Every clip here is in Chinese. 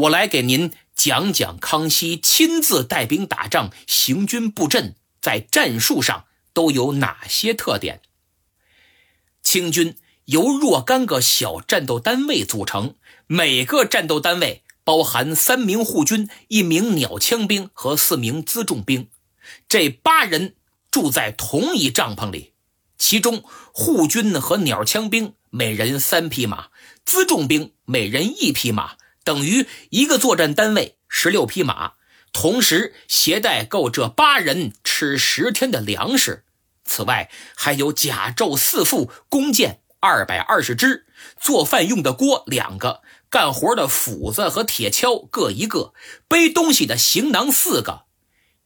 我来给您讲讲康熙亲自带兵打仗、行军布阵，在战术上都有哪些特点。清军由若干个小战斗单位组成，每个战斗单位包含三名护军、一名鸟枪兵和四名辎重兵，这八人住在同一帐篷里。其中，护军和鸟枪兵每人三匹马，辎重兵每人一匹马，等于一个作战单位十六匹马，同时携带够这八人吃十天的粮食。此外，还有甲胄四副，弓箭二百二十支，做饭用的锅两个，干活的斧子和铁锹各一个，背东西的行囊四个。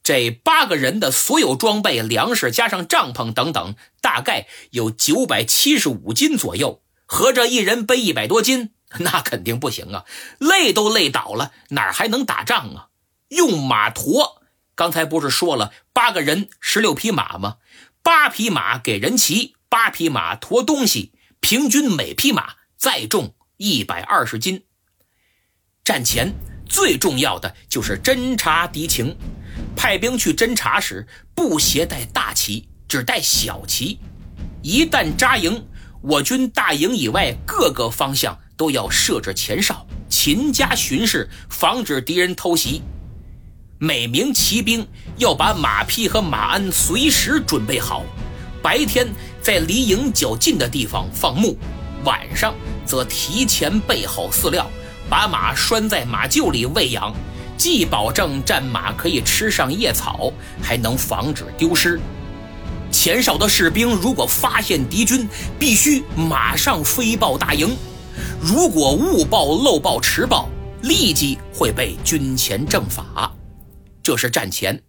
这八个人的所有装备、粮食加上帐篷等等，大概有九百七十五斤左右。合着一人背一百多斤，那肯定不行啊！累都累倒了，哪还能打仗啊？用马驮，刚才不是说了八个人十六匹马吗？八匹马给人骑，八匹马驮东西，平均每匹马载重一百二十斤。战前最重要的就是侦察敌情。派兵去侦察时，不携带大旗，只带小旗。一旦扎营，我军大营以外各个方向都要设置前哨，勤加巡视，防止敌人偷袭。每名骑兵要把马匹和马鞍随时准备好，白天在离营较近的地方放牧，晚上则提前备好饲料，把马拴在马厩里喂养。既保证战马可以吃上野草，还能防止丢失。前哨的士兵如果发现敌军，必须马上飞报大营。如果误报、漏报、迟报，立即会被军前正法。这是战前。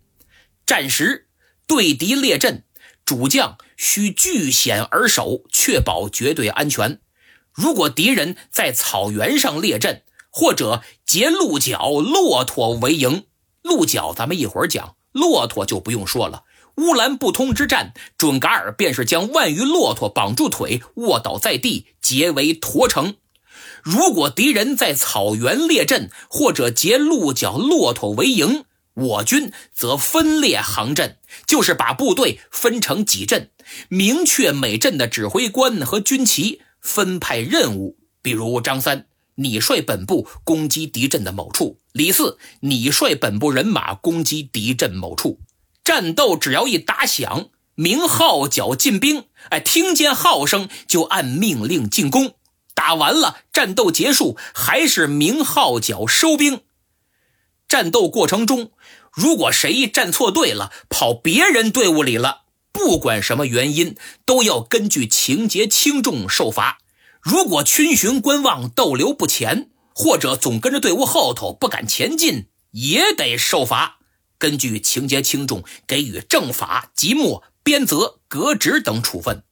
战时对敌列阵，主将需据险而守，确保绝对安全。如果敌人在草原上列阵，或者结鹿角、骆驼为营，鹿角咱们一会儿讲，骆驼就不用说了。乌兰布通之战，准噶尔便是将万余骆驼绑住腿，卧倒在地，结为驼城。如果敌人在草原列阵，或者结鹿角、骆驼为营，我军则分列行阵，就是把部队分成几阵，明确每阵的指挥官和军旗，分派任务。比如张三。你率本部攻击敌阵的某处，李四，你率本部人马攻击敌阵某处。战斗只要一打响，鸣号角进兵，哎，听见号声就按命令进攻。打完了，战斗结束，还是鸣号角收兵。战斗过程中，如果谁站错队了，跑别人队伍里了，不管什么原因，都要根据情节轻重受罚。如果群巡观望逗留不前，或者总跟着队伍后头不敢前进，也得受罚。根据情节轻重，给予正法、即墨、鞭责、革职等处分。